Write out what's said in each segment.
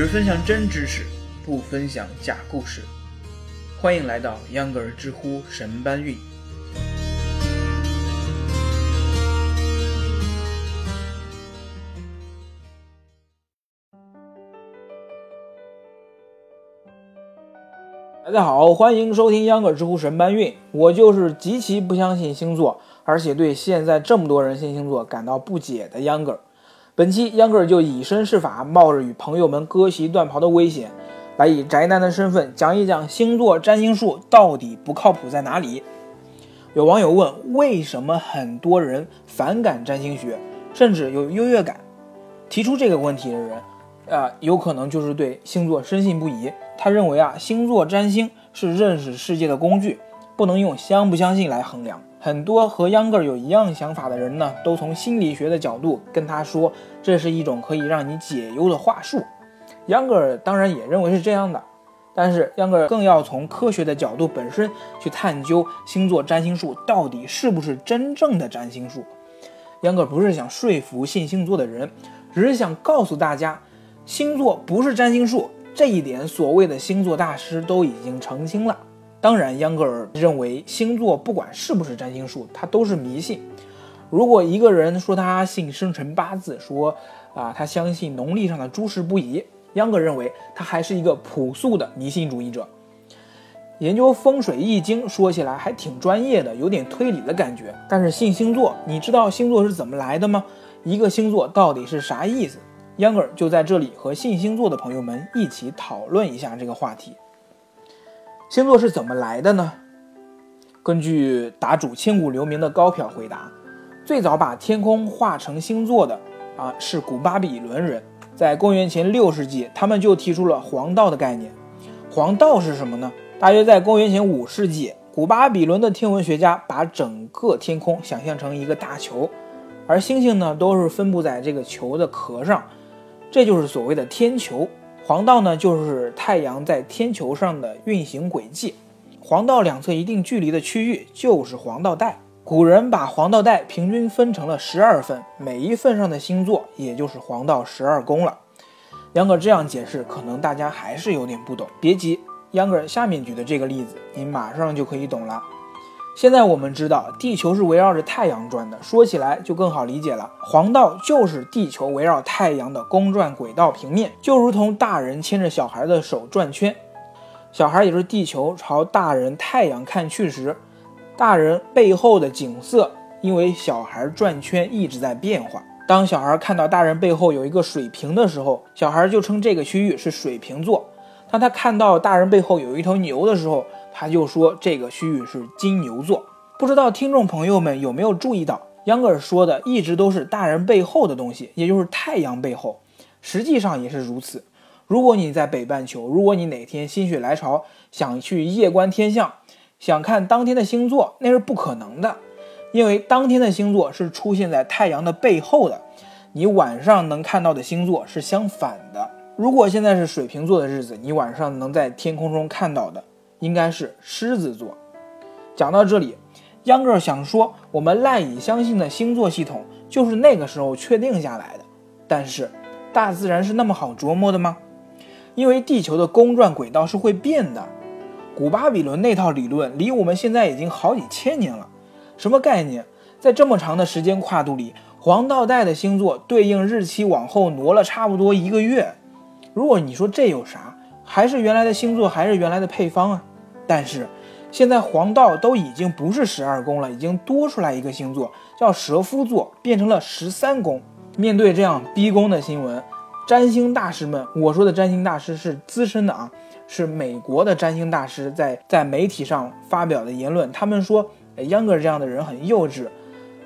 只分享真知识，不分享假故事。欢迎来到秧歌儿知乎神搬运。大家好，欢迎收听秧歌儿知乎神搬运。我就是极其不相信星座，而且对现在这么多人信星座感到不解的秧歌儿。本期秧歌儿就以身试法，冒着与朋友们割席断袍的危险，来以宅男的身份讲一讲星座占星术到底不靠谱在哪里。有网友问，为什么很多人反感占星学，甚至有优越感？提出这个问题的人，啊，有可能就是对星座深信不疑。他认为啊，星座占星是认识世界的工具，不能用相不相信来衡量。很多和秧歌有一样想法的人呢，都从心理学的角度跟他说，这是一种可以让你解忧的话术。秧歌当然也认为是这样的，但是秧歌更要从科学的角度本身去探究星座占星术到底是不是真正的占星术。秧歌不是想说服信星座的人，只是想告诉大家，星座不是占星术这一点，所谓的星座大师都已经澄清了。当然，秧歌儿认为星座不管是不是占星术，它都是迷信。如果一个人说他信生辰八字，说啊他相信农历上的诸事不宜，秧歌儿认为他还是一个朴素的迷信主义者。研究风水易经说起来还挺专业的，有点推理的感觉。但是信星座，你知道星座是怎么来的吗？一个星座到底是啥意思？秧歌儿就在这里和信星座的朋友们一起讨论一下这个话题。星座是怎么来的呢？根据答主千古留名的高票回答，最早把天空画成星座的啊是古巴比伦人，在公元前六世纪，他们就提出了黄道的概念。黄道是什么呢？大约在公元前五世纪，古巴比伦的天文学家把整个天空想象成一个大球，而星星呢都是分布在这个球的壳上，这就是所谓的天球。黄道呢，就是太阳在天球上的运行轨迹。黄道两侧一定距离的区域就是黄道带。古人把黄道带平均分成了十二份，每一份上的星座也就是黄道十二宫了。杨哥这样解释，可能大家还是有点不懂。别急，杨哥下面举的这个例子，你马上就可以懂了。现在我们知道地球是围绕着太阳转的，说起来就更好理解了。黄道就是地球围绕太阳的公转轨道平面，就如同大人牵着小孩的手转圈，小孩也是地球朝大人太阳看去时，大人背后的景色因为小孩转圈一直在变化。当小孩看到大人背后有一个水瓶的时候，小孩就称这个区域是水瓶座；当他看到大人背后有一头牛的时候，他就说这个区域是金牛座。不知道听众朋友们有没有注意到，秧歌儿说的一直都是大人背后的东西，也就是太阳背后，实际上也是如此。如果你在北半球，如果你哪天心血来潮想去夜观天象，想看当天的星座，那是不可能的，因为当天的星座是出现在太阳的背后的，你晚上能看到的星座是相反的。如果现在是水瓶座的日子，你晚上能在天空中看到的。应该是狮子座。讲到这里，秧歌想说，我们赖以相信的星座系统就是那个时候确定下来的。但是，大自然是那么好琢磨的吗？因为地球的公转轨道是会变的。古巴比伦那套理论离我们现在已经好几千年了。什么概念？在这么长的时间跨度里，黄道带的星座对应日期往后挪了差不多一个月。如果你说这有啥，还是原来的星座，还是原来的配方啊？但是，现在黄道都已经不是十二宫了，已经多出来一个星座，叫蛇夫座，变成了十三宫。面对这样逼宫的新闻，占星大师们，我说的占星大师是资深的啊，是美国的占星大师，在在媒体上发表的言论，他们说，秧歌这样的人很幼稚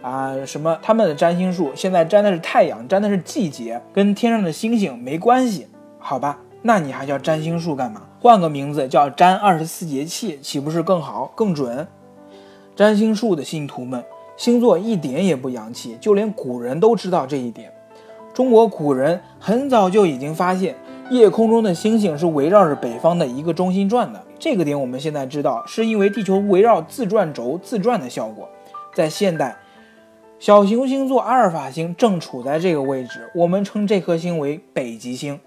啊，什么他们的占星术现在占的是太阳，占的是季节，跟天上的星星没关系，好吧？那你还叫占星术干嘛？换个名字叫占二十四节气，岂不是更好更准？占星术的信徒们，星座一点也不洋气，就连古人都知道这一点。中国古人很早就已经发现，夜空中的星星是围绕着北方的一个中心转的。这个点我们现在知道，是因为地球围绕自转轴自转的效果。在现代，小行星座阿尔法星正处在这个位置，我们称这颗星为北极星。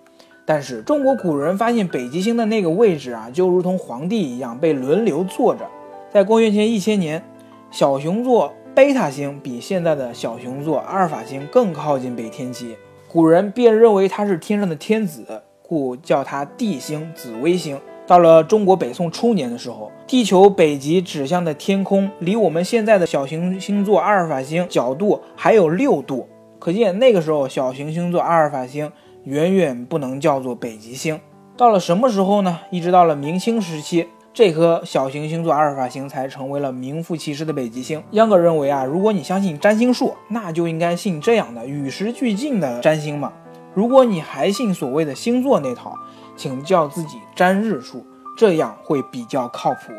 但是中国古人发现北极星的那个位置啊，就如同皇帝一样被轮流坐着。在公元前一千年，小熊座贝塔星比现在的小熊座阿尔法星更靠近北天极，古人便认为它是天上的天子，故叫它地星紫微星。到了中国北宋初年的时候，地球北极指向的天空离我们现在的小行星座阿尔法星角度还有六度，可见那个时候小行星座阿尔法星远远不能叫做北极星。到了什么时候呢？一直到了明清时期，这颗小行星座阿尔法星才成为了名副其实的北极星。秧歌认为啊，如果你相信占星术，那就应该信这样的与时俱进的占星嘛。如果你还信所谓的星座那套，请叫自己占日术，这样会比较靠谱。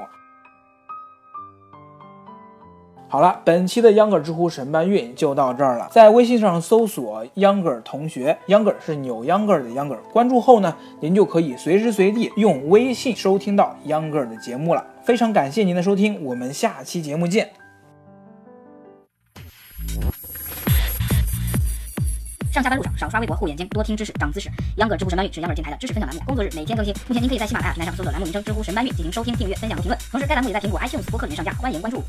好了，本期的秧歌儿知乎神搬运就到这儿了。在微信上搜索“秧歌儿同学”，秧歌儿是扭秧歌儿的秧歌儿。关注后呢，您就可以随时随地用微信收听到秧歌儿的节目了。非常感谢您的收听，我们下期节目见。上下班路上少刷微博护眼睛，多听知识长姿势。秧歌儿知乎神搬运是秧歌电台的知识分享栏目，工作日每天更新。目前您可以在喜马拉雅平台上搜索栏目名称“知乎神搬运”进行收听、订阅、分享和评论。同时，该栏目也在苹果 iTunes 播客里面上架，欢迎关注。